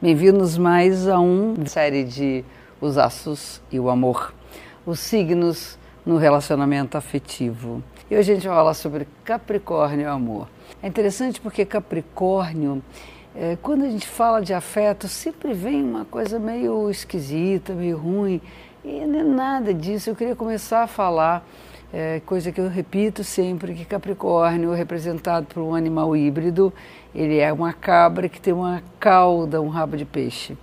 Bem-vindos mais a uma série de Os Aços e o Amor, os signos no relacionamento afetivo. E hoje a gente vai falar sobre Capricórnio e amor. É interessante porque Capricórnio, é, quando a gente fala de afeto, sempre vem uma coisa meio esquisita, meio ruim, e não é nada disso. Eu queria começar a falar é, coisa que eu repito sempre, que Capricórnio, representado por um animal híbrido, ele é uma cabra que tem uma cauda, um rabo de peixe.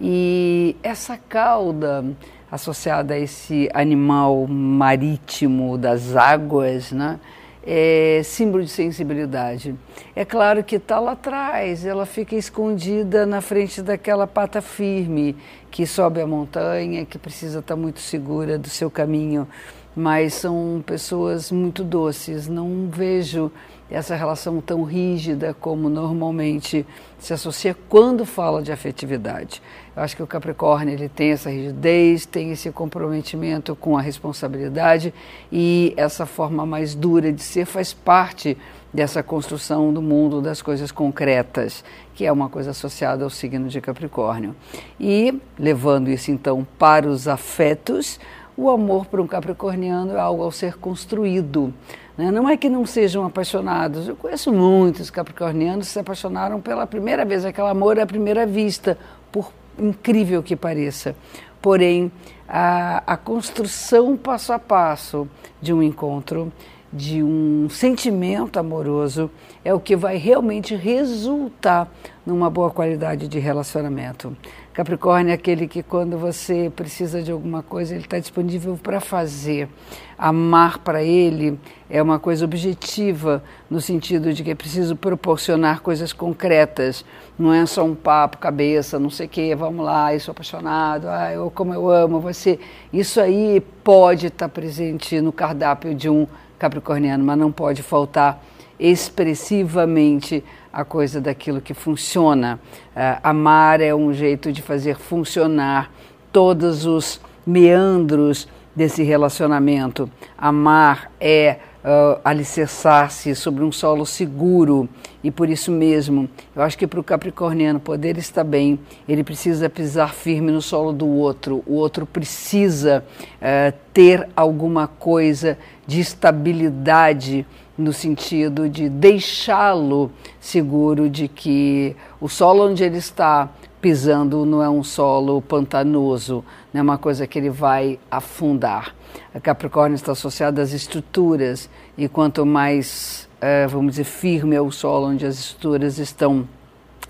E essa cauda, associada a esse animal marítimo das águas, né, é símbolo de sensibilidade. É claro que está lá atrás, ela fica escondida na frente daquela pata firme que sobe a montanha, que precisa estar tá muito segura do seu caminho mas são pessoas muito doces. Não vejo essa relação tão rígida como normalmente se associa quando fala de afetividade. Eu acho que o Capricórnio ele tem essa rigidez, tem esse comprometimento com a responsabilidade e essa forma mais dura de ser faz parte dessa construção do mundo das coisas concretas, que é uma coisa associada ao signo de Capricórnio. E levando isso então para os afetos, o amor para um capricorniano é algo ao ser construído. Né? Não é que não sejam apaixonados. Eu conheço muitos capricornianos que se apaixonaram pela primeira vez. Aquele amor à primeira vista, por incrível que pareça. Porém, a, a construção passo a passo de um encontro, de um sentimento amoroso, é o que vai realmente resultar numa boa qualidade de relacionamento. Capricórnio é aquele que, quando você precisa de alguma coisa, ele está disponível para fazer. Amar para ele é uma coisa objetiva, no sentido de que é preciso proporcionar coisas concretas. Não é só um papo, cabeça, não sei o quê, vamos lá, eu sou apaixonado, ah, eu, como eu amo você. Isso aí pode estar tá presente no cardápio de um capricorniano, mas não pode faltar expressivamente a coisa daquilo que funciona. Uh, amar é um jeito de fazer funcionar todos os meandros desse relacionamento. Amar é uh, alicerçar-se sobre um solo seguro. E por isso mesmo, eu acho que para o capricorniano poder estar bem, ele precisa pisar firme no solo do outro, o outro precisa uh, ter alguma coisa de estabilidade no sentido de deixá-lo seguro de que o solo onde ele está pisando não é um solo pantanoso, não é uma coisa que ele vai afundar. A Capricórnio está associada às estruturas e quanto mais, eh, vamos dizer, firme é o solo onde as estruturas estão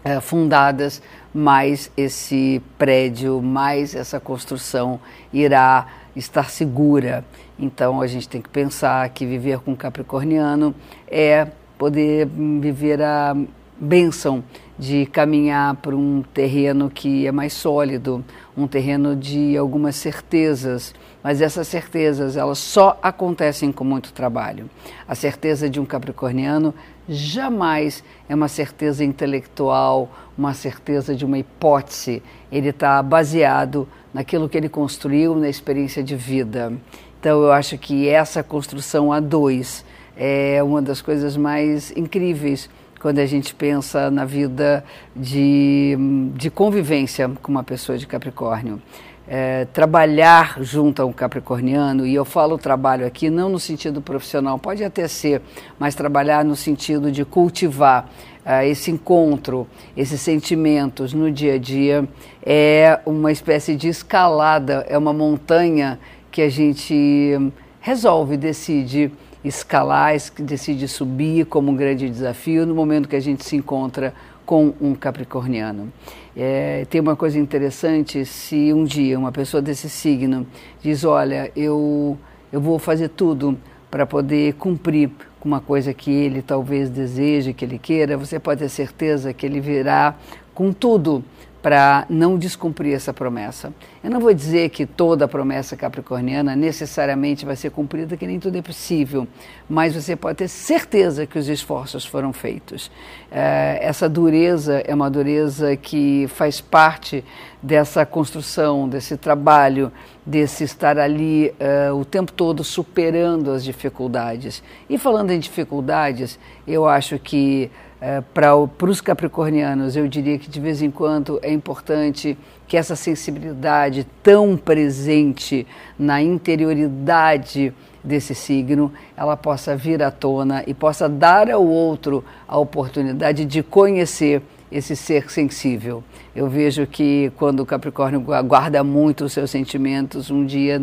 eh, fundadas, mais esse prédio, mais essa construção irá estar segura. Então a gente tem que pensar que viver com Capricorniano é poder viver a bênção de caminhar para um terreno que é mais sólido, um terreno de algumas certezas, mas essas certezas elas só acontecem com muito trabalho. A certeza de um capricorniano jamais é uma certeza intelectual, uma certeza de uma hipótese. Ele está baseado naquilo que ele construiu, na experiência de vida. Então eu acho que essa construção a dois é uma das coisas mais incríveis quando a gente pensa na vida de, de convivência com uma pessoa de Capricórnio. É, trabalhar junto a um capricorniano, e eu falo trabalho aqui não no sentido profissional, pode até ser, mas trabalhar no sentido de cultivar uh, esse encontro, esses sentimentos no dia a dia, é uma espécie de escalada, é uma montanha que a gente resolve, decide escalar, decide subir como um grande desafio no momento que a gente se encontra com um capricorniano. É, tem uma coisa interessante, se um dia uma pessoa desse signo diz, olha, eu, eu vou fazer tudo para poder cumprir com uma coisa que ele talvez deseje, que ele queira, você pode ter certeza que ele virá com tudo para não descumprir essa promessa. Eu não vou dizer que toda promessa capricorniana necessariamente vai ser cumprida, que nem tudo é possível, mas você pode ter certeza que os esforços foram feitos. É, essa dureza é uma dureza que faz parte dessa construção, desse trabalho, desse estar ali uh, o tempo todo superando as dificuldades. E falando em dificuldades, eu acho que é, para os capricornianos, eu diria que de vez em quando é importante que essa sensibilidade tão presente na interioridade desse signo, ela possa vir à tona e possa dar ao outro a oportunidade de conhecer esse ser sensível. Eu vejo que quando o Capricórnio guarda muito os seus sentimentos, um dia,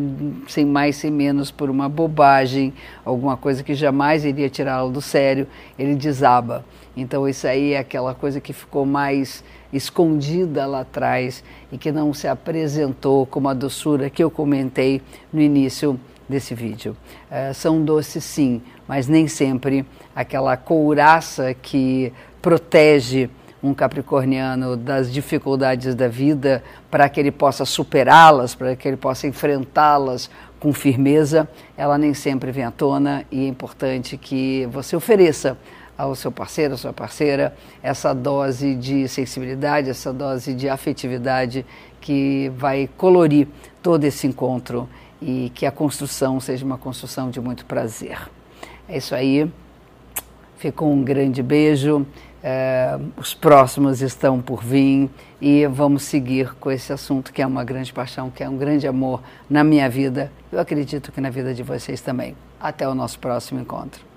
sem mais sem menos, por uma bobagem, alguma coisa que jamais iria tirá-lo do sério, ele desaba. Então, isso aí é aquela coisa que ficou mais escondida lá atrás e que não se apresentou como a doçura que eu comentei no início desse vídeo. É, são doces sim, mas nem sempre aquela couraça que protege um capricorniano das dificuldades da vida para que ele possa superá-las, para que ele possa enfrentá-las com firmeza, ela nem sempre vem à tona e é importante que você ofereça ao seu parceiro, à sua parceira, essa dose de sensibilidade, essa dose de afetividade que vai colorir todo esse encontro e que a construção seja uma construção de muito prazer. É isso aí. Ficou um grande beijo. É, os próximos estão por vir e vamos seguir com esse assunto que é uma grande paixão, que é um grande amor na minha vida. Eu acredito que na vida de vocês também. Até o nosso próximo encontro.